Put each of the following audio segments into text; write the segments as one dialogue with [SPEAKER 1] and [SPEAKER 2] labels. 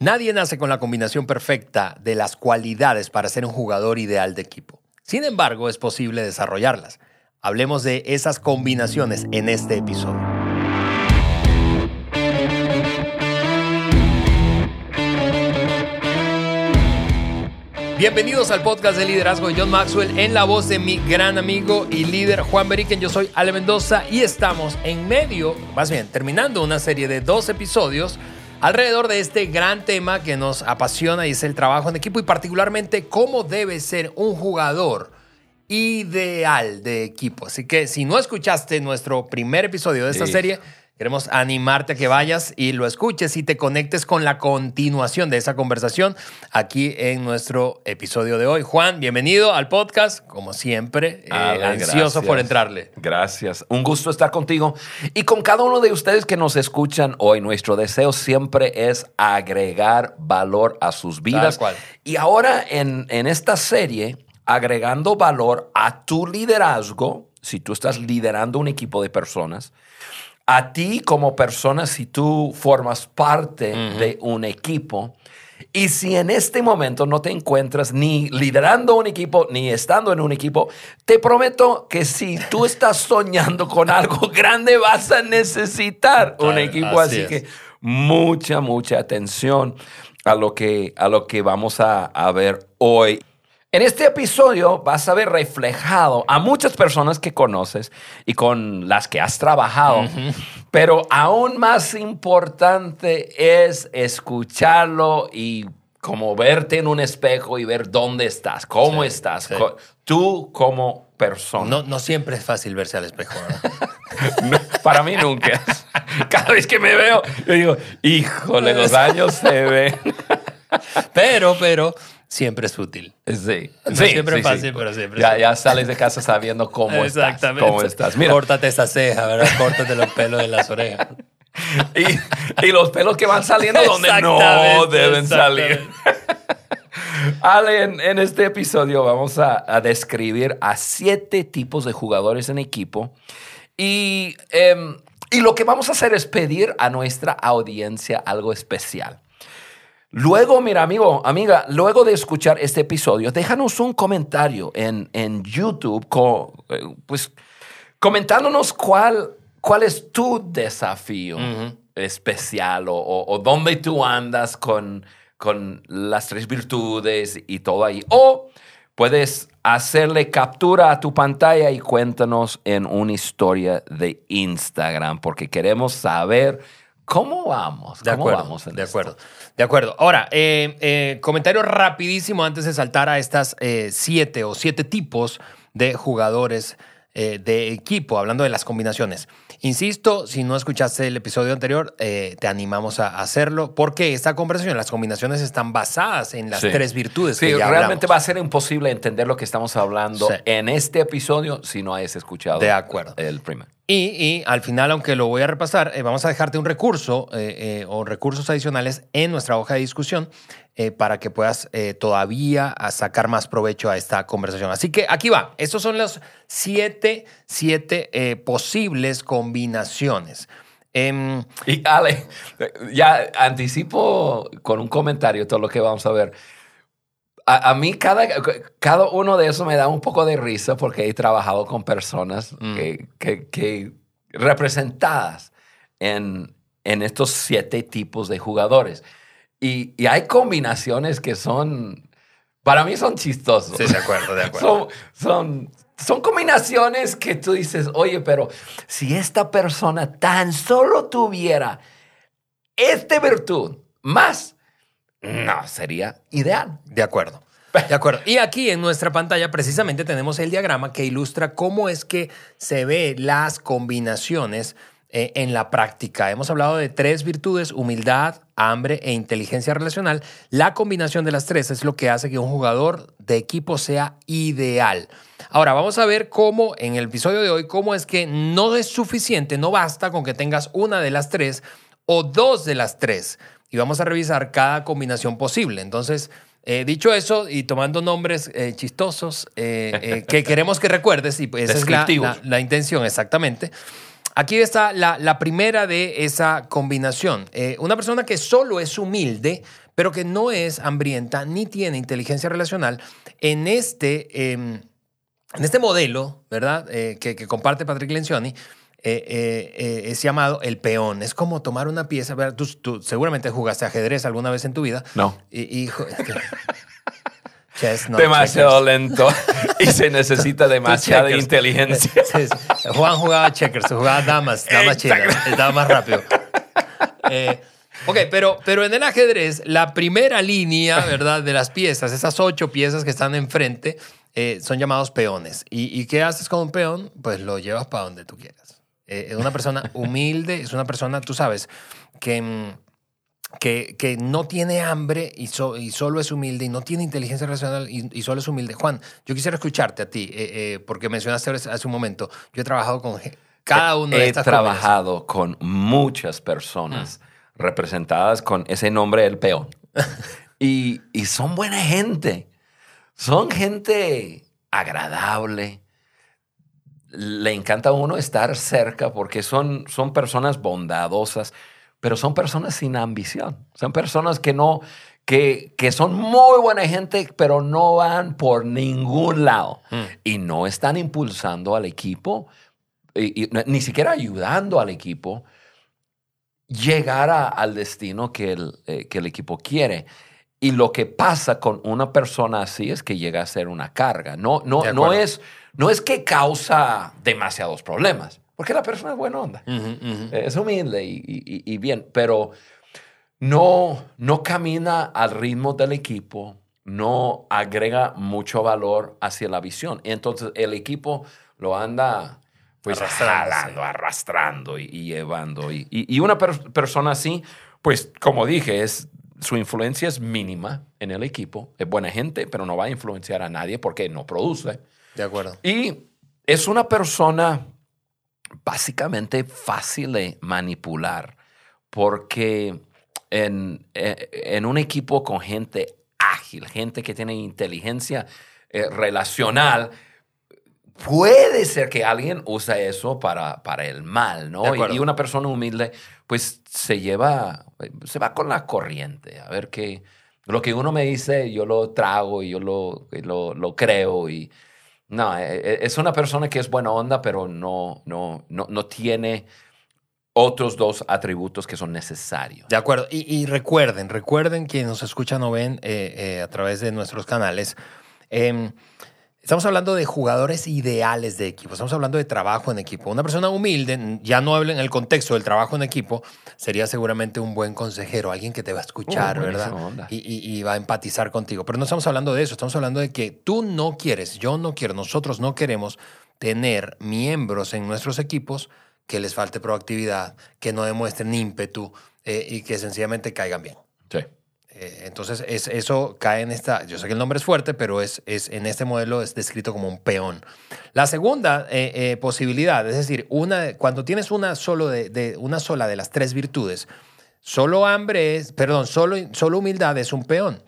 [SPEAKER 1] Nadie nace con la combinación perfecta de las cualidades para ser un jugador ideal de equipo. Sin embargo, es posible desarrollarlas. Hablemos de esas combinaciones en este episodio. Bienvenidos al podcast de liderazgo de John Maxwell en la voz de mi gran amigo y líder Juan Beriken. Yo soy Ale Mendoza y estamos en medio, más bien terminando una serie de dos episodios alrededor de este gran tema que nos apasiona y es el trabajo en equipo y particularmente cómo debe ser un jugador ideal de equipo. Así que si no escuchaste nuestro primer episodio de esta serie, Queremos animarte a que vayas y lo escuches y te conectes con la continuación de esa conversación aquí en nuestro episodio de hoy. Juan, bienvenido al podcast, como siempre, eh, ansioso por entrarle.
[SPEAKER 2] Gracias, un gusto estar contigo y con cada uno de ustedes que nos escuchan hoy. Nuestro deseo siempre es agregar valor a sus vidas. Y ahora en, en esta serie, agregando valor a tu liderazgo, si tú estás liderando un equipo de personas, a ti como persona, si tú formas parte de un equipo, y si en este momento no te encuentras ni liderando un equipo, ni estando en un equipo, te prometo que si tú estás soñando con algo grande, vas a necesitar un equipo. Así, que mucha, mucha atención a lo que, a lo que vamos a, a ver hoy. En este episodio vas a ver reflejado a muchas personas que conoces y con las que has trabajado, pero aún más importante es escucharlo y como verte en un espejo y ver dónde estás, cómo estás, tú como persona.
[SPEAKER 1] No, no, siempre es fácil verse al espejo.
[SPEAKER 2] para mí nunca. Cada vez que me veo, yo digo, híjole, los años se ven.
[SPEAKER 1] pero, pero siempre es útil.
[SPEAKER 2] Sí.
[SPEAKER 1] siempre es fácil, pero siempre
[SPEAKER 2] ya, ya sales de casa sabiendo cómo estás. Cómo estás.
[SPEAKER 1] Mira. Córtate esa ceja, ¿verdad? Córtate los pelos de las orejas.
[SPEAKER 2] Y, y los pelos que van saliendo donde no deben salir. Ale, en, este episodio vamos a, describir a siete tipos de jugadores en equipo. Y, em, y lo que vamos a hacer es pedir a nuestra audiencia algo especial. Luego, mira, amigo, amiga, luego de escuchar este episodio, déjanos un comentario en, en YouTube, eh, pues comentándonos cuál, cuál es tu desafío especial o, o, dónde tú andas con, con las tres virtudes y todo ahí. O puedes hacerle captura a tu pantalla y cuéntanos en una historia de Instagram, porque queremos saber cómo vamos.
[SPEAKER 1] De acuerdo,
[SPEAKER 2] vamos
[SPEAKER 1] de acuerdo. De acuerdo. Ahora, eh, eh, comentario rapidísimo antes de saltar a estas eh, siete o siete tipos de jugadores de equipo, hablando de las combinaciones. Insisto, si no escuchaste el episodio anterior, te animamos a hacerlo porque esta conversación, las combinaciones están basadas en las tres virtudes.
[SPEAKER 2] Sí,
[SPEAKER 1] que ya
[SPEAKER 2] realmente va a ser imposible entender lo que estamos hablando en este episodio si no hayas escuchado
[SPEAKER 1] de acuerdo.
[SPEAKER 2] el primer.
[SPEAKER 1] Y, al final, aunque lo voy a repasar, eh, vamos a dejarte un recurso eh, eh, o recursos adicionales en nuestra hoja de discusión para que puedas todavía sacar más provecho a esta conversación. Así que aquí va. Estos son los siete, siete posibles combinaciones.
[SPEAKER 2] Em, y Ale, ya anticipo con un comentario todo lo que vamos a ver a, mí cada, cada uno de esos me da un poco de risa porque he trabajado con personas mm. que, que, representadas en, en, estos siete tipos de jugadores. Y, y, hay combinaciones que son, para mí son chistosos.
[SPEAKER 1] Sí, de acuerdo, de acuerdo.
[SPEAKER 2] son, son, son combinaciones que tú dices, oye, pero si esta persona tan solo tuviera esta virtud más no, sería ideal.
[SPEAKER 1] De acuerdo. De acuerdo. Y aquí en nuestra pantalla precisamente tenemos el diagrama que ilustra cómo es que se ve las combinaciones eh, en la práctica. Hemos hablado de tres virtudes, humildad, hambre e inteligencia relacional. La combinación de las tres es lo que hace que un jugador de equipo sea ideal. Ahora vamos a ver cómo en el episodio de hoy, cómo es que no es suficiente, no basta con que tengas una de las tres o dos de las tres y vamos a revisar cada combinación posible. Entonces, eh, dicho eso, y tomando nombres eh, chistosos eh, que queremos que recuerdes, y pues esa es la, intención exactamente. Aquí está la, la primera de esa combinación. una persona que solo es humilde, pero que no es hambrienta ni tiene inteligencia relacional, en este, em, en este modelo, ¿verdad? Eh, que, comparte Patrick Lencioni, eh, es llamado el peón. Es como tomar una pieza. Tú, seguramente jugaste ajedrez alguna vez en tu vida.
[SPEAKER 2] No.
[SPEAKER 1] Y,
[SPEAKER 2] demasiado lento y se necesita demasiada inteligencia.
[SPEAKER 1] Juan jugaba checkers, jugaba damas, damas chinas, estaba más rápido. Eh, ok, pero, pero en el ajedrez, la primera línea, ¿verdad? De las piezas, esas ocho piezas que están enfrente, eh, son llamados peones. ¿Y, qué haces con un peón? Pues lo llevas para donde tú quieras. Eh, es una persona humilde, es una persona, tú sabes, que mm, que, no tiene hambre y, y, solo es humilde y no tiene inteligencia racional y, solo es humilde. Juan, yo quisiera escucharte a ti, eh, eh, porque mencionaste hace un momento, yo he trabajado con cada uno de estas
[SPEAKER 2] He trabajado con muchas personas mm. representadas con ese nombre el peón. y, y son buena gente. Son gente agradable. Le encanta a uno estar cerca porque son, son personas bondadosas pero son personas sin ambición. Son personas que no, que, que son muy buena gente, pero no van por ningún lado. Hmm. Y no están impulsando al equipo, y, ni siquiera ayudando al equipo llegar al destino que el, eh, que el equipo quiere. Y lo que pasa con una persona así es que llega a ser una carga. No, no, no, es, no es que causa demasiados problemas. Porque la persona es buena onda. Es humilde y, bien, pero no, no camina al ritmo del equipo, no agrega mucho valor hacia la visión. Y entonces el equipo lo anda pues arrastrando, arrastrando y, llevando. Y, una persona así, pues como dije, es, su influencia es mínima en el equipo. Es buena gente, pero no va a influenciar a nadie porque no produce.
[SPEAKER 1] De acuerdo.
[SPEAKER 2] Y es una persona básicamente fácil de manipular, porque en, eh, en, un equipo con gente ágil, gente que tiene inteligencia eh, relacional, puede ser que alguien use eso para, para el mal, ¿no? Y, una persona humilde, pues se lleva, se va con la corriente, a ver qué, lo que uno me dice, yo lo trago y yo lo, lo, lo creo y no, e, e, es una persona que es buena onda, pero no, no, no, no tiene otros dos atributos que son necesarios.
[SPEAKER 1] De acuerdo. Y, recuerden, recuerden quienes nos escuchan o ven eh, eh, a través de nuestros canales. Eh, Estamos hablando de jugadores ideales de equipo, estamos hablando de trabajo en equipo. Una persona humilde, ya no habla en el contexto del trabajo en equipo, sería seguramente un buen consejero, alguien que te va a escuchar, uh, ¿verdad? Y, va a empatizar contigo. Pero no estamos hablando de eso, estamos hablando de que tú no quieres, yo no quiero, nosotros no queremos tener miembros en nuestros equipos que les falte proactividad, que no demuestren ímpetu eh, y que sencillamente caigan bien.
[SPEAKER 2] Sí.
[SPEAKER 1] Eh, entonces, es, eso cae en esta, yo sé que el nombre es fuerte, pero es, es en este modelo es descrito como un peón. La segunda eh, eh, posibilidad, es decir, una, cuando tienes una, solo de, una sola de las tres virtudes, solo hambre perdón, solo, solo humildad es un peón.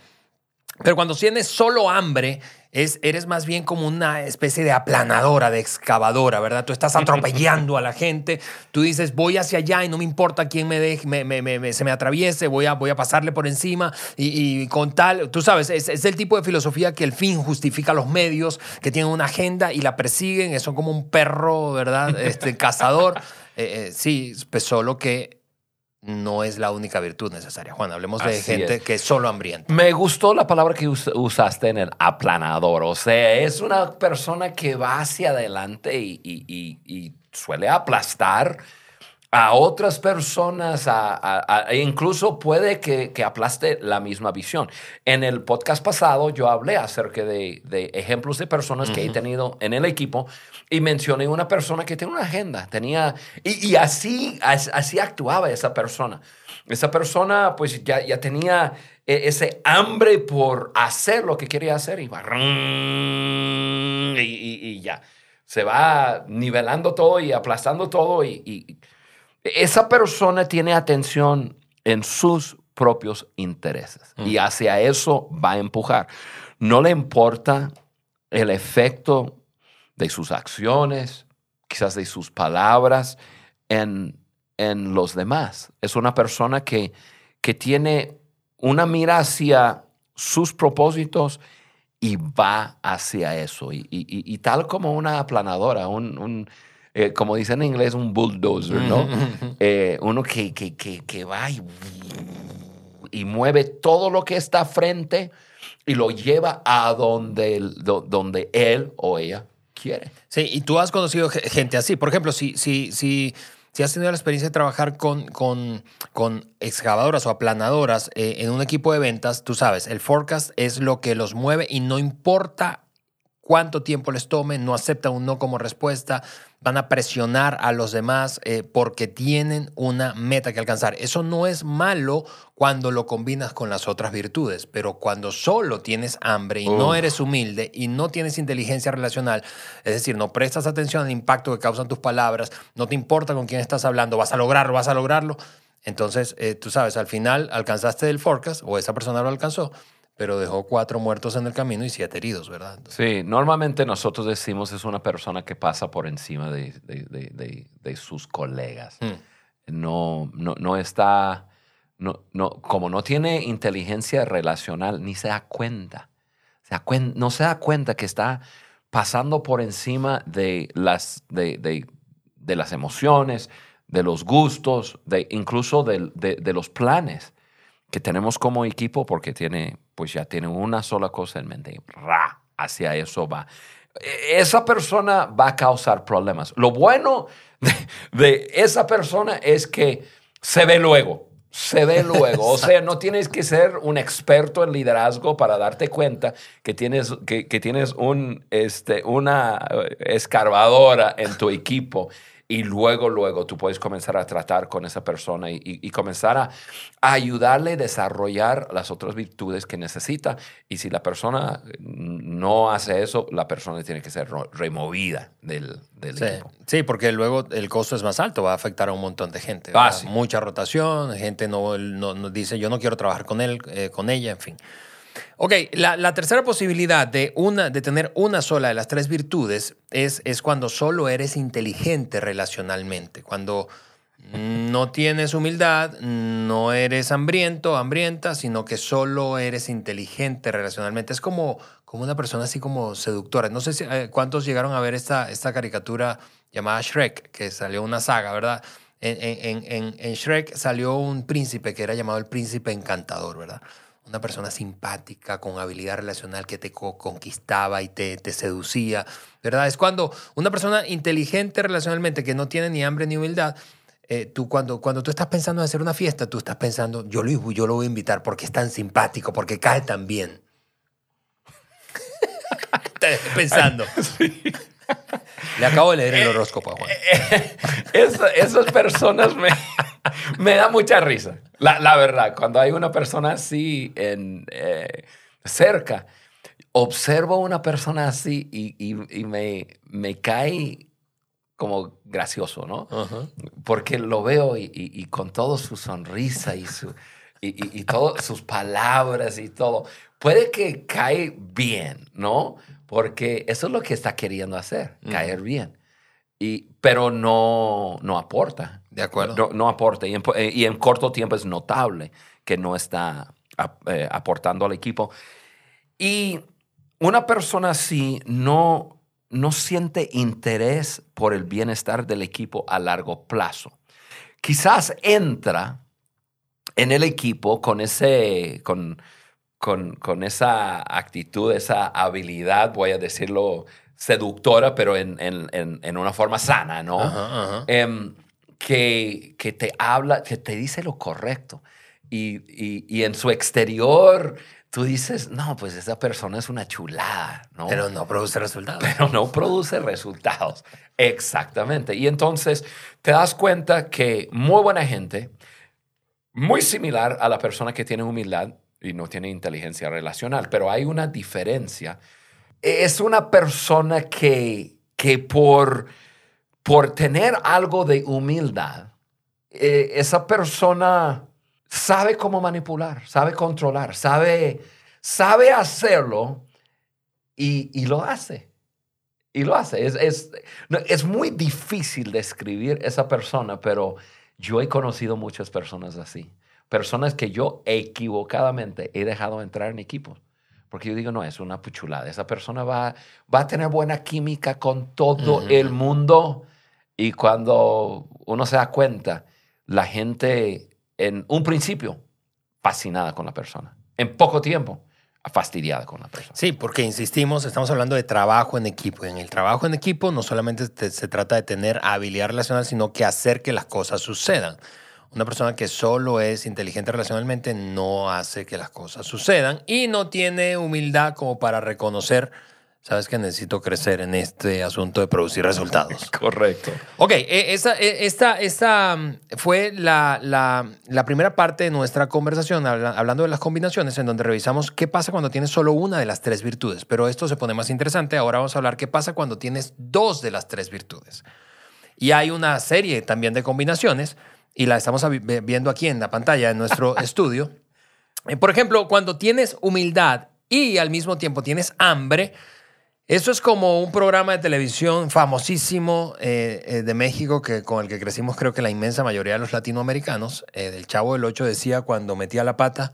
[SPEAKER 1] Pero cuando tienes solo hambre, es, eres más bien como una especie de aplanadora, de excavadora, ¿verdad? Tú estás atropellando a la gente, tú dices, voy hacia allá y no me importa quién me deje, me, se me atraviese, voy a, voy a pasarle por encima y, con tal, tú sabes, es, el tipo de filosofía que el fin justifica los medios, que tienen una agenda y la persiguen, son como un perro, ¿verdad? Este, cazador. Eh, eh, sí, pues solo que no es la única virtud necesaria. Juan, hablemos de gente que es solo hambrienta.
[SPEAKER 2] Me gustó la palabra que usaste en el aplanador. O sea, es una persona que va hacia adelante y suele aplastar a otras personas, a, e incluso puede que, aplaste la misma visión. En el podcast pasado yo hablé acerca de, ejemplos de personas que he tenido en el equipo y mencioné una persona que tenía una agenda, tenía, y, así, así actuaba esa persona. Esa persona pues ya, ya tenía e, ese hambre por hacer lo que quería hacer y va, y, ya. Se va nivelando todo y aplastando todo y esa persona tiene atención en sus propios intereses y mm. hacia eso va a empujar. No le importa el efecto de sus acciones, quizás de sus palabras en, en los demás. Es una persona que, que tiene una mira hacia sus propósitos y va hacia eso. Y, tal como una aplanadora, un, eh, como dicen en inglés, un bulldozer, ¿no? Eh, uno que, que, va y, mueve todo lo que está frente y lo lleva a donde, donde él o ella quiere.
[SPEAKER 1] Sí, y tú has conocido gente así. Por ejemplo, si, si, si si has tenido la experiencia de trabajar con, con, con excavadoras o aplanadoras eh, en un equipo de ventas, tú sabes, el forecast es lo que los mueve y no importa cuánto tiempo les tome, no aceptan un no como respuesta, van a presionar a los demás eh, porque tienen una meta que alcanzar. Eso no es malo cuando lo combinas con las otras virtudes, pero cuando solo tienes hambre y no eres humilde y no tienes inteligencia relacional, es decir, no prestas atención al impacto que causan tus palabras, no te importa con quién estás hablando, vas a lograrlo, vas a lograrlo. Entonces, eh, tú sabes, al final alcanzaste el forecast o esa persona lo alcanzó, pero dejó cuatro muertos en el camino y siete heridos, ¿verdad?
[SPEAKER 2] sí, normalmente nosotros decimos es una persona que pasa por encima de, de, sus colegas. Hmm. No, no, no está, no, no, como no tiene inteligencia relacional, ni se da cuenta. Se no se da cuenta que está pasando por encima de las, de, las emociones, de los gustos, de, incluso de los planes que tenemos como equipo porque tiene, pues ya tiene una sola cosa en mente. Ra, hacia eso va. E, esa persona va a causar problemas. Lo bueno de, esa persona es que se ve luego. Se ve luego. O sea, no tienes que ser un experto en liderazgo para darte cuenta que tienes, que, tienes un, este, una escarbadora en tu equipo y luego, luego tú puedes comenzar a tratar con esa persona y, comenzar a, ayudarle a desarrollar las otras virtudes que necesita. Y si la persona no hace eso, la persona tiene que ser removida del, del
[SPEAKER 1] sí.
[SPEAKER 2] equipo.
[SPEAKER 1] Sí, porque luego el costo es más alto, va a afectar a un montón de gente.
[SPEAKER 2] Ah,
[SPEAKER 1] Mucha rotación, gente no, no, dice yo no quiero trabajar con él, eh, con ella, en fin. Ok, la, tercera posibilidad de, una, de tener una sola de las tres virtudes es, es cuando solo eres inteligente relacionalmente, cuando no tienes humildad, no eres hambriento, hambrienta, sino que solo eres inteligente relacionalmente. Es como, como una persona así como seductora. No sé si, eh, cuántos llegaron a ver esta, esta caricatura llamada Shrek, que salió una saga, ¿verdad? En, en, Shrek salió un príncipe que era llamado el príncipe encantador, ¿verdad? Una persona simpática, con habilidad relacional que te conquistaba y te, te, seducía, ¿verdad? Es cuando una persona inteligente relacionalmente, que no tiene ni hambre ni humildad, eh, tú cuando, cuando tú estás pensando en hacer una fiesta, tú estás pensando, yo lo, yo lo voy a invitar porque es tan simpático, porque cae tan bien. estás pensando. Le acabo de leer el horóscopo a Juan.
[SPEAKER 2] esas personas me, me da mucha risa. La, verdad, cuando hay una persona así en, eh, cerca, observo a una persona así y, me, me, cae como gracioso, ¿no? Porque lo veo y, con toda su sonrisa y, su, y, todas sus palabras y todo, puede que cae bien, ¿no? Porque eso es lo que está queriendo hacer, caer bien. Y, pero no, no aporta.
[SPEAKER 1] De acuerdo.
[SPEAKER 2] No, aporta. Eh, y en, corto tiempo es notable que no está eh, aportando al equipo. Y una persona así no, no siente interés por el bienestar del equipo a largo plazo. Quizás entra en el equipo con, ese, con, con, esa actitud, esa habilidad, voy a decirlo seductora, pero en, una forma sana, ¿no? Em, que, que, te habla, que te dice lo correcto. Y, en su exterior tú dices, no, pues esa persona es una chulada, ¿no?
[SPEAKER 1] Pero no produce resultados.
[SPEAKER 2] Pero no produce resultados. Exactamente. Y entonces te das cuenta que muy buena gente, muy similar a la persona que tiene humildad y no tiene inteligencia relacional, pero hay una diferencia es una persona que, que por, por tener algo de humildad, eh, esa persona sabe cómo manipular, sabe controlar, sabe, sabe hacerlo y, lo hace. Y lo hace. Es, es, es muy difícil describir esa persona, pero yo he conocido muchas personas así. personas que yo equivocadamente he dejado entrar en equipos. Porque yo digo, no, es una puchulada. Esa persona va, va a tener buena química con todo el mundo. Y cuando uno se da cuenta, la gente en un principio fascinada con la persona. En poco tiempo fastidiada con la persona.
[SPEAKER 1] Sí, porque insistimos, estamos hablando de trabajo en equipo. En el trabajo en equipo no solamente se trata de tener habilidad relacional, sino que hacer que las cosas sucedan. Una persona que solo es inteligente relacionalmente no hace que las cosas sucedan y no tiene humildad como para reconocer Sabes que necesito crecer en este asunto de producir resultados.
[SPEAKER 2] Correcto.
[SPEAKER 1] Ok, e, esa, e, esta, esta mm, fue la, la, primera parte de nuestra conversación, hablando de las combinaciones, en donde revisamos qué pasa cuando tienes solo una de las tres virtudes. Pero esto se pone más interesante. Ahora vamos a hablar qué pasa cuando tienes dos de las tres virtudes. Y hay una serie también de combinaciones, y la estamos viendo aquí en la pantalla de nuestro estudio. Eh, por ejemplo, cuando tienes humildad y al mismo tiempo tienes hambre, eso es como un programa de televisión famosísimo eh, eh, de México que, con el que crecimos creo que la inmensa mayoría de los latinoamericanos. Eh, del Chavo del Ocho decía cuando metía la pata,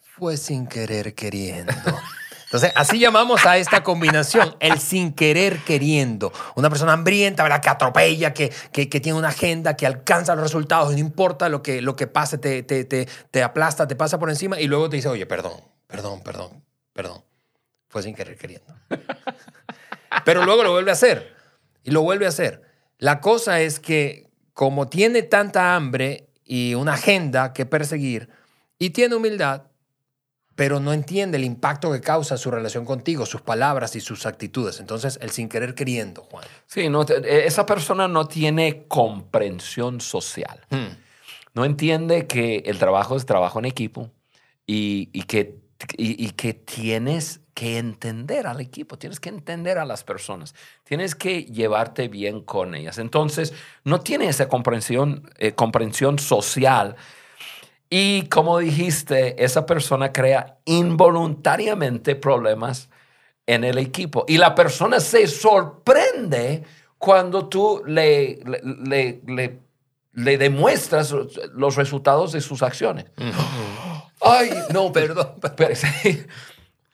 [SPEAKER 1] fue sin querer queriendo. Entonces, así llamamos a esta combinación, el sin querer queriendo. Una persona hambrienta, ¿verdad? Que atropella, que, que, tiene una agenda, que alcanza los resultados no importa lo que, lo que pase, te, te, te, te aplasta, te pasa por encima y luego te dice, oye, perdón, perdón, perdón, perdón. Fue sin querer queriendo. Pero luego lo vuelve a hacer. Y lo vuelve a hacer. La cosa es que como tiene tanta hambre y una agenda que perseguir y tiene humildad, pero no entiende el impacto que causa su relación contigo, sus palabras y sus actitudes. Entonces, el sin querer queriendo, Juan.
[SPEAKER 2] Sí, no, e, esa persona no tiene comprensión social. Hmm. No entiende que el trabajo es trabajo en equipo y, que, y que tienes que entender al equipo, tienes que entender a las personas, tienes que llevarte bien con ellas. Entonces, no tiene esa comprensión, eh, comprensión social. Y como dijiste, esa persona crea involuntariamente problemas en el equipo. Y la persona se sorprende cuando tú le, le, le, demuestras los resultados de sus acciones. Ay, no, perdón. Pero,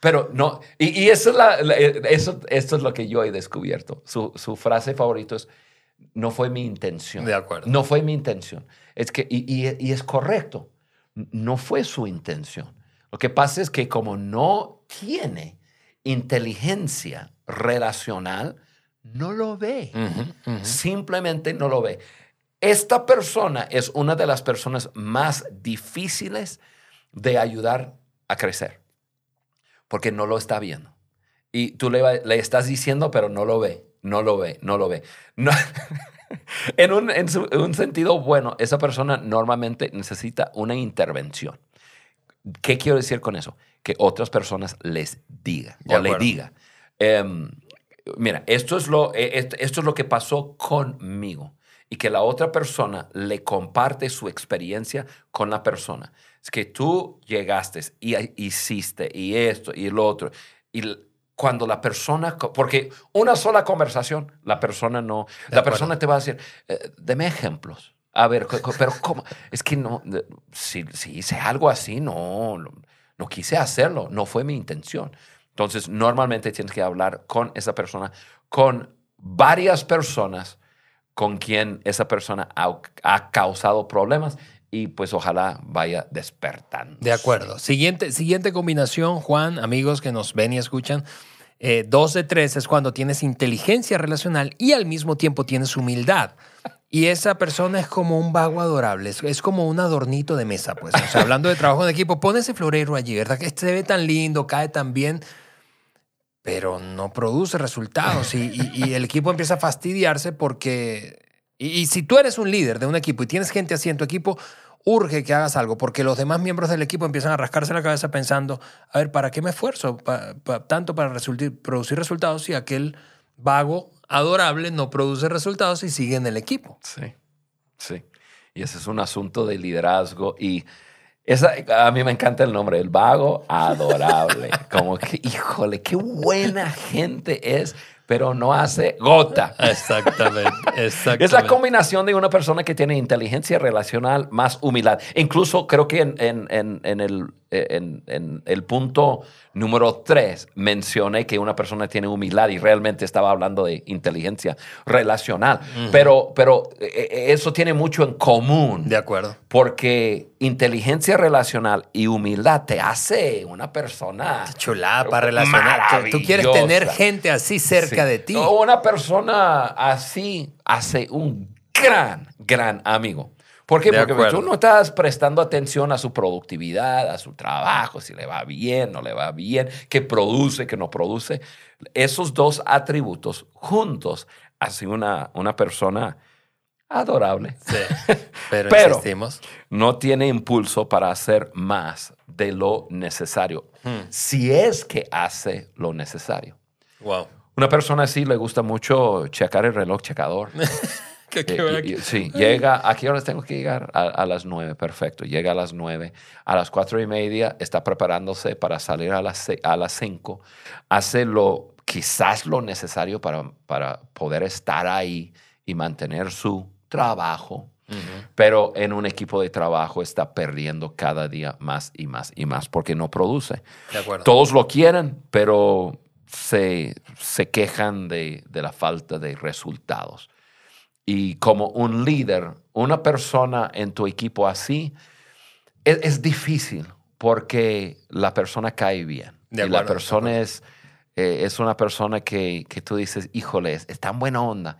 [SPEAKER 2] pero no, y, eso, es la, eso esto es lo que yo he descubierto. Su, su, frase favorita es, no fue mi intención.
[SPEAKER 1] De acuerdo.
[SPEAKER 2] No fue mi intención. Es que, y, y, es correcto, no fue su intención. Lo que pasa es que como no tiene inteligencia relacional, no lo ve. Simplemente no lo ve. Esta persona es una de las personas más difíciles de ayudar a crecer porque no lo está viendo. Y tú le, le estás diciendo, pero no lo ve, no lo ve, no lo ve. No, en, un, en, un sentido bueno, esa persona normalmente necesita una intervención. ¿Qué quiero decir con eso? Que otras personas les digan o le diga. Em, mira, esto es, lo, e, esto es lo que pasó conmigo y que la otra persona le comparte su experiencia con la persona. Es que tú llegaste y hiciste y esto y lo otro. Y cuando la persona, porque una sola conversación, la persona no, la persona te va a decir, eh, deme ejemplos. A ver, pero ¿cómo? Es que no, si, si hice algo así, no, no quise hacerlo, no fue mi intención. Entonces, normalmente tienes que hablar con esa persona, con varias personas con quien esa persona ha, causado problemas y pues ojalá vaya despertando.
[SPEAKER 1] De acuerdo. Siguiente, siguiente combinación, Juan, amigos que nos ven y escuchan. Eh, dos de tres es cuando tienes inteligencia relacional y al mismo tiempo tienes humildad. Y esa persona es como un vago adorable, es, como un adornito de mesa, pues. O sea, hablando de trabajo en equipo, pon ese florero allí, ¿verdad? Que se ve tan lindo, cae tan bien pero no produce resultados y, el equipo empieza a fastidiarse porque... Y, si tú eres un líder de un equipo y tienes gente así en tu equipo, urge que hagas algo porque los demás miembros del equipo empiezan a rascarse la cabeza pensando, a ver, ¿para qué me esfuerzo tanto para producir resultados si aquel vago adorable no produce resultados y sigue en el equipo?
[SPEAKER 2] Sí, sí. Y ese es un asunto de liderazgo y esa, a mí me encanta el nombre, el vago adorable. Como que, híjole, qué buena gente es pero no hace gota.
[SPEAKER 1] Exactamente, exactamente.
[SPEAKER 2] Es la combinación de una persona que tiene inteligencia relacional más humildad. Incluso creo que en, en, en, el, en, el punto número tres mencioné que una persona tiene humildad y realmente estaba hablando de inteligencia relacional. pero, pero eh, eh, eso tiene mucho en común.
[SPEAKER 1] De acuerdo.
[SPEAKER 2] Porque inteligencia relacional y humildad te hace una persona...
[SPEAKER 1] Chulada para relacionar. Tú quieres tener gente así cerca de ti.
[SPEAKER 2] Una persona así hace un gran, gran amigo. ¿Por qué? Porque tú no estás prestando atención a su productividad, a su trabajo, si le va bien, no le va bien, qué produce, qué no produce. Esos dos atributos juntos hacen una, una persona adorable.
[SPEAKER 1] Sí, pero,
[SPEAKER 2] no tiene impulso para hacer más de lo necesario, hmm. si es que hace lo necesario.
[SPEAKER 1] Wow.
[SPEAKER 2] Una persona así le gusta mucho checar el reloj checador.
[SPEAKER 1] Eh,
[SPEAKER 2] sí, llega, ¿a qué horas tengo que llegar? A, las nueve, perfecto. Llega a las nueve. A las cuatro y media está preparándose para salir a las, a las cinco. Hace lo, quizás lo necesario para, para poder estar ahí y mantener su trabajo. Pero en un equipo de trabajo está perdiendo cada día más y más y más porque no produce.
[SPEAKER 1] De.
[SPEAKER 2] Todos lo quieren, pero se, se quejan de, de, la falta de resultados. Y como un líder, una persona en tu equipo así, es, es difícil porque la persona cae bien. y la persona es, eh, es una persona que, que tú dices, híjole, es, es tan buena onda.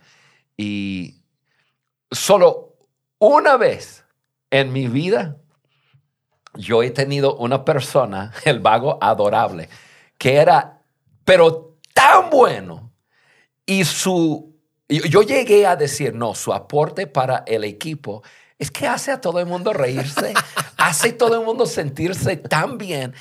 [SPEAKER 2] Y solo una vez en mi vida, yo he tenido una persona, el vago adorable, que era pero tan bueno. Y su, yo llegué a decir, no, su aporte para el equipo es que hace a todo el mundo reírse, hace a todo el mundo sentirse tan bien,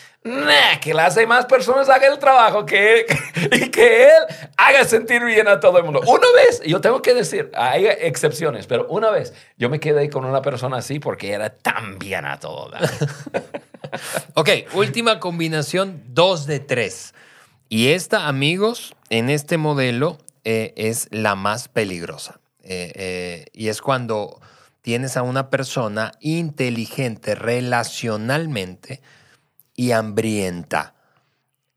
[SPEAKER 2] que las demás personas hagan el trabajo que y que él haga sentir bien a todo el mundo. Una vez, yo tengo que decir, hay excepciones, pero una vez yo me quedé con una persona así porque era tan bien a todo.
[SPEAKER 1] ok, última combinación, dos de tres. Y esta, amigos, en este modelo eh, es la más peligrosa. Eh, eh, y es cuando tienes a una persona inteligente relacionalmente y hambrienta.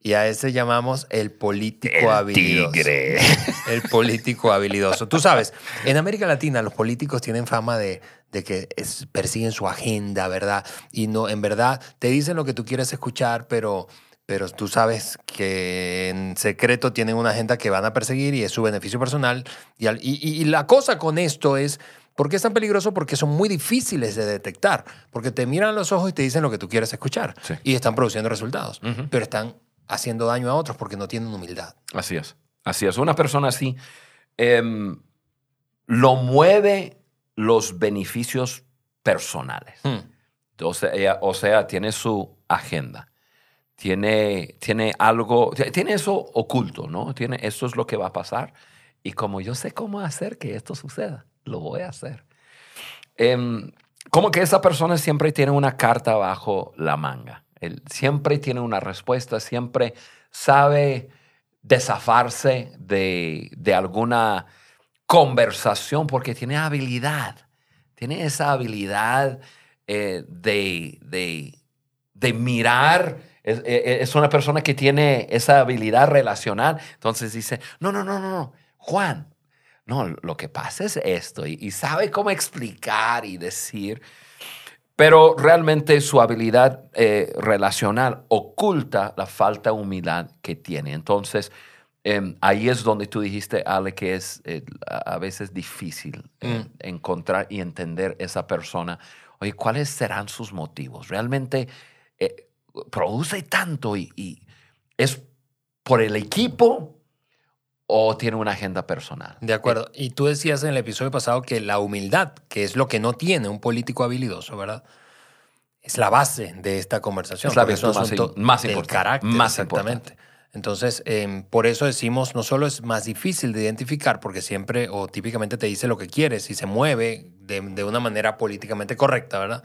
[SPEAKER 1] Y a ese llamamos el político habilidoso. El político habilidoso. Tú sabes, en América Latina los políticos tienen fama de, que persiguen su agenda, ¿verdad? Y no, en verdad, te dicen lo que tú quieres escuchar, pero pero tú sabes que en secreto tienen una agenda que van a perseguir y es su beneficio personal. Y, y, la cosa con esto es, ¿por qué es tan peligroso? Porque son muy difíciles de detectar, porque te miran a los ojos y te dicen lo que tú quieres escuchar y están produciendo resultados, pero están haciendo daño a otros porque no tienen humildad.
[SPEAKER 2] Así es, así es. Una persona así em, lo mueve los beneficios personales. Hmm. O, sea, o sea, tiene su agenda tiene, tiene algo, tiene eso oculto, ¿no? Tiene, eso es lo que va a pasar. Y como yo sé cómo hacer que esto suceda, lo voy a hacer. Em, como que esa persona siempre tiene una carta bajo la manga. Él siempre tiene una respuesta, siempre sabe desafarse de, de alguna conversación porque tiene habilidad. Tiene esa habilidad eh, de, de, de mirar e, e, es, una persona que tiene esa habilidad relacional. Entonces dice, no, no, no, no, no, Juan, no, lo que pasa es esto. Y, sabe cómo explicar y decir, pero realmente su habilidad eh, relacional oculta la falta de humildad que tiene. Entonces, em, ahí es donde tú dijiste, Ale, que es eh, a veces difícil eh, mm. encontrar y entender esa persona. Oye, ¿cuáles serán sus motivos? Realmente produce tanto y, es por el equipo o tiene una agenda personal.
[SPEAKER 1] De acuerdo. Y tú decías en el episodio pasado que la humildad, que es lo que no tiene un político habilidoso, ¿verdad? Es la base de esta conversación.
[SPEAKER 2] Es la base más, más importante.
[SPEAKER 1] carácter,
[SPEAKER 2] más
[SPEAKER 1] exactamente. Entonces, em, por eso decimos, no solo es más difícil de identificar, porque siempre o típicamente te dice lo que quieres y se mueve de, de una manera políticamente correcta, ¿verdad?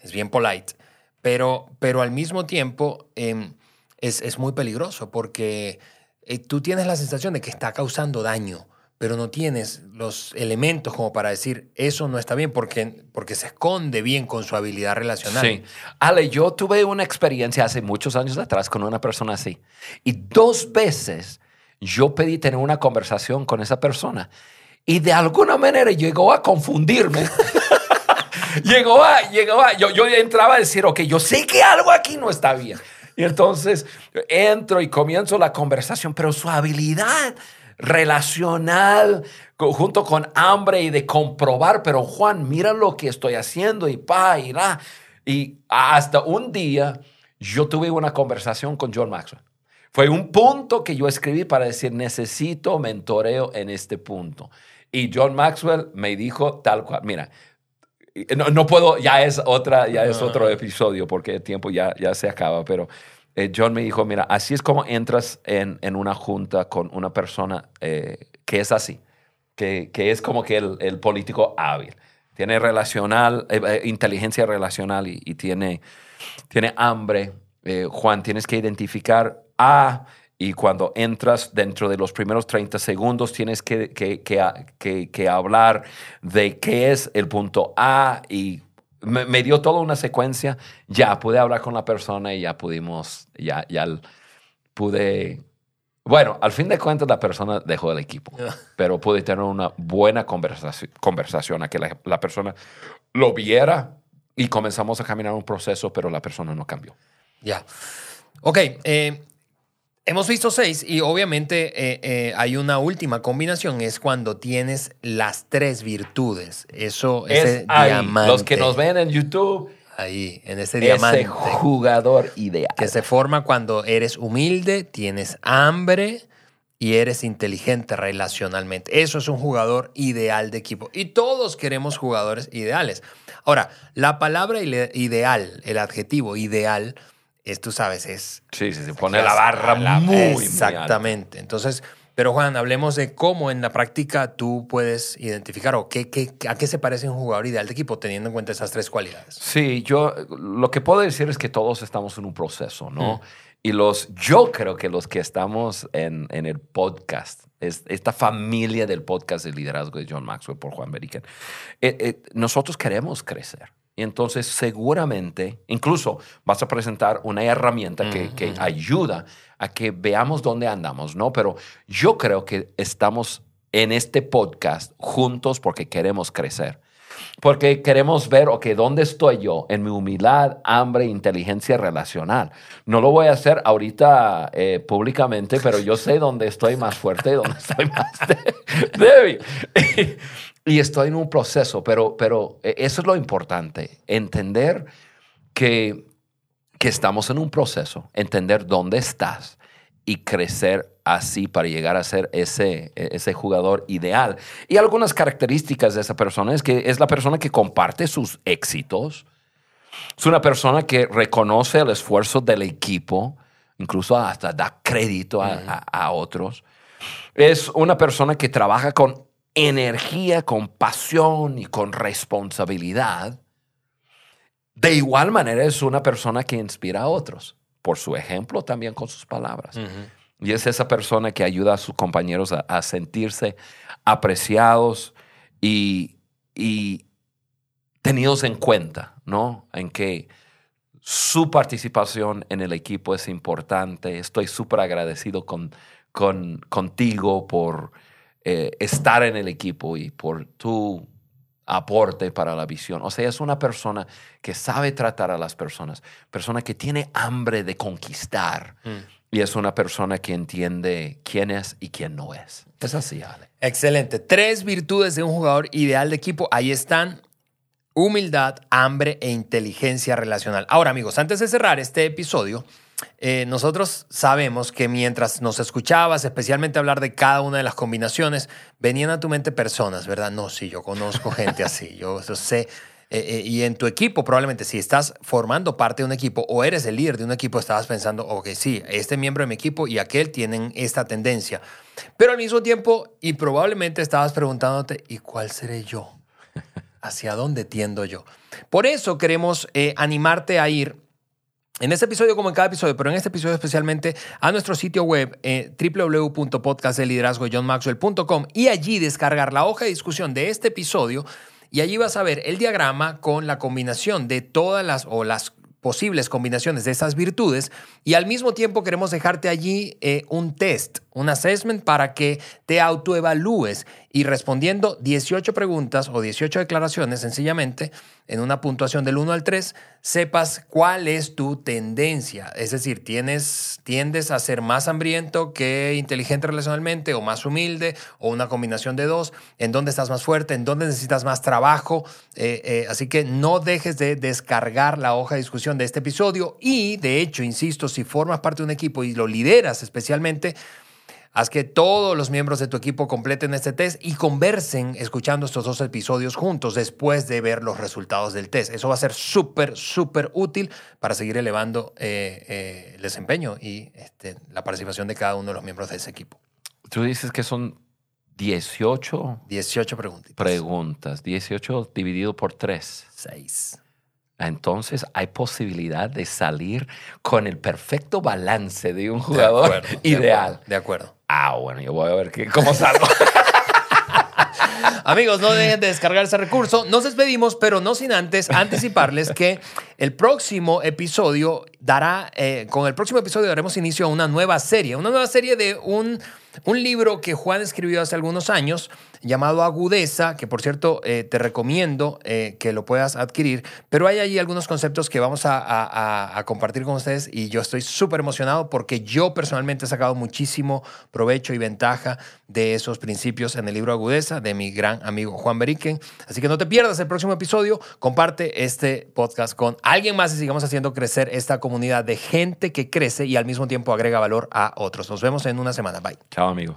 [SPEAKER 1] Es bien polite pero, pero al mismo tiempo em, es, muy peligroso porque eh, tú tienes la sensación de que está causando daño, pero no tienes los elementos como para decir eso no está bien porque, porque se esconde bien con su habilidad relacional. Sí.
[SPEAKER 2] Ale, yo tuve una experiencia hace muchos años atrás con una persona así y dos veces yo pedí tener una conversación con esa persona y de alguna manera llegó a confundirme. llegó a, llegó a, yo, yo entraba a decir, ok, yo sé que algo aquí no está bien. Y entonces entro y comienzo la conversación, pero su habilidad relacional junto con hambre y de comprobar, pero Juan, mira lo que estoy haciendo y pa, y la. Y hasta un día yo tuve una conversación con John Maxwell. Fue un punto que yo escribí para decir, necesito mentoreo en este punto. Y John Maxwell me dijo tal cual, mira, no, puedo, ya es otra, ya es otro episodio porque el tiempo ya, ya se acaba, pero eh, John me dijo, mira, así es como entras en, en una junta con una persona eh, que es así, que, que, es como que el, el político hábil. Tiene relacional, eh, inteligencia relacional y, y, tiene, tiene hambre. Juan, tienes que identificar a y cuando entras dentro de los primeros 30 segundos tienes que, que, que, que, hablar de qué es el punto A y me, dio toda una secuencia. Ya pude hablar con la persona y ya pudimos, ya, ya pude... Bueno, al fin de cuentas la persona dejó el equipo, pero pude tener una buena conversación, conversación a que la, la persona lo viera y comenzamos a caminar un proceso, pero la persona no cambió.
[SPEAKER 1] Ya. Ok, eh, Hemos visto seis y obviamente eh, eh, hay una última combinación, es cuando tienes las tres virtudes. Eso
[SPEAKER 2] es diamante. Los que nos ven en YouTube.
[SPEAKER 1] Ahí, en ese diamante. Ese
[SPEAKER 2] jugador ideal.
[SPEAKER 1] Que se forma cuando eres humilde, tienes hambre y eres inteligente relacionalmente. Eso es un jugador ideal de equipo. Y todos queremos jugadores ideales. Ahora, la palabra ideal, el adjetivo ideal, es, tú sabes, es...
[SPEAKER 2] Sí, se pone la barra muy,
[SPEAKER 1] Exactamente. Entonces, pero Juan, hablemos de cómo en la práctica tú puedes identificar o qué, qué, a qué se parece un jugador ideal de equipo teniendo en cuenta esas tres cualidades.
[SPEAKER 2] Sí, yo lo que puedo decir es que todos estamos en un proceso, ¿no? Mm. Y los, yo creo que los que estamos en, en el podcast, es, esta familia del podcast de liderazgo de John Maxwell por Juan Beriken, eh, eh, nosotros queremos crecer. Y entonces seguramente, incluso vas a presentar una herramienta que, que, ayuda a que veamos dónde andamos, ¿no? Pero yo creo que estamos en este podcast juntos porque queremos crecer. Porque queremos ver, ok, ¿dónde estoy yo? En mi humildad, hambre, inteligencia relacional. No lo voy a hacer ahorita eh, públicamente, pero yo sé dónde estoy más fuerte y dónde estoy más débil. Y estoy en un proceso, pero, pero eh, eso es lo importante, entender que, que estamos en un proceso, entender dónde estás y crecer así para llegar a ser ese, e, ese jugador ideal. Y algunas características de esa persona es que es la persona que comparte sus éxitos, es una persona que reconoce el esfuerzo del equipo, incluso hasta da crédito a, a otros. Es una persona que trabaja con energía, con pasión y con responsabilidad, de igual manera es una persona que inspira a otros, por su ejemplo, también con sus palabras. Y es esa persona que ayuda a sus compañeros a, sentirse apreciados y, tenidos en cuenta, ¿no? En que su participación en el equipo es importante. Estoy súper agradecido con, con, contigo por eh, estar en el equipo y por tu aporte para la visión. O sea, es una persona que sabe tratar a las personas, persona que tiene hambre de conquistar mm. y es una persona que entiende quién es y quién no es. Es así, Ale.
[SPEAKER 1] Excelente. Tres virtudes de un jugador ideal de equipo. Ahí están. Humildad, hambre e inteligencia relacional. Ahora, amigos, antes de cerrar este episodio, eh, nosotros sabemos que mientras nos escuchabas, especialmente hablar de cada una de las combinaciones, venían a tu mente personas, ¿verdad? No, sí, yo conozco gente así, yo, sé. Eh, eh, y en tu equipo, probablemente si estás formando parte de un equipo o eres el líder de un equipo, estabas pensando, ok, sí, este miembro de mi equipo y aquel tienen esta tendencia. Pero al mismo tiempo, y probablemente estabas preguntándote, ¿y cuál seré yo? ¿Hacia dónde tiendo yo? Por eso queremos animarte a ir en este episodio, como en cada episodio, pero en este episodio especialmente, a nuestro sitio web eh, y allí descargar la hoja de discusión de este episodio y allí vas a ver el diagrama con la combinación de todas las o las posibles combinaciones de estas virtudes y al mismo tiempo queremos dejarte allí eh, un test, un assessment para que te autoevalúes y respondiendo 18 preguntas o 18 declaraciones sencillamente en una puntuación del 1 al 3, sepas cuál es tu tendencia. Es decir, tienes, tiendes a ser más hambriento que inteligente relacionalmente o más humilde o una combinación de dos, en dónde estás más fuerte, en dónde necesitas más trabajo. Eh, eh, así que no dejes de descargar la hoja de discusión de este episodio y de hecho, insisto, si formas parte de un equipo y lo lideras especialmente, Haz que todos los miembros de tu equipo completen este test y conversen escuchando estos dos episodios juntos después de ver los resultados del test. Eso va a ser súper, súper útil para seguir elevando eh, eh, el desempeño y este, la participación de cada uno de los miembros de ese equipo.
[SPEAKER 2] Tú dices que son 18.
[SPEAKER 1] 18 preguntas.
[SPEAKER 2] Preguntas. 18 dividido por 3.
[SPEAKER 1] 6.
[SPEAKER 2] Entonces hay posibilidad de salir con el perfecto balance de un jugador ideal.
[SPEAKER 1] De acuerdo.
[SPEAKER 2] Ah, bueno, yo voy a ver qué, cómo salgo.
[SPEAKER 1] Amigos, no dejen de descargar ese recurso. Nos despedimos, pero no sin antes anticiparles que el próximo episodio dará, eh, con el próximo episodio daremos inicio a una nueva serie, una nueva serie de un un libro que Juan escribió hace algunos años llamado Agudeza, que por cierto eh, te recomiendo eh, que lo puedas adquirir, pero hay allí algunos conceptos que vamos a, compartir con ustedes y yo estoy súper emocionado porque yo personalmente he sacado muchísimo provecho y ventaja de esos principios en el libro Agudeza de mi gran amigo Juan Beriken. Así que no te pierdas el próximo episodio, comparte este podcast con alguien más y sigamos haciendo crecer esta comunidad de gente que crece y al mismo tiempo agrega valor a otros. Nos vemos en una semana. Bye.
[SPEAKER 2] Chao amigos.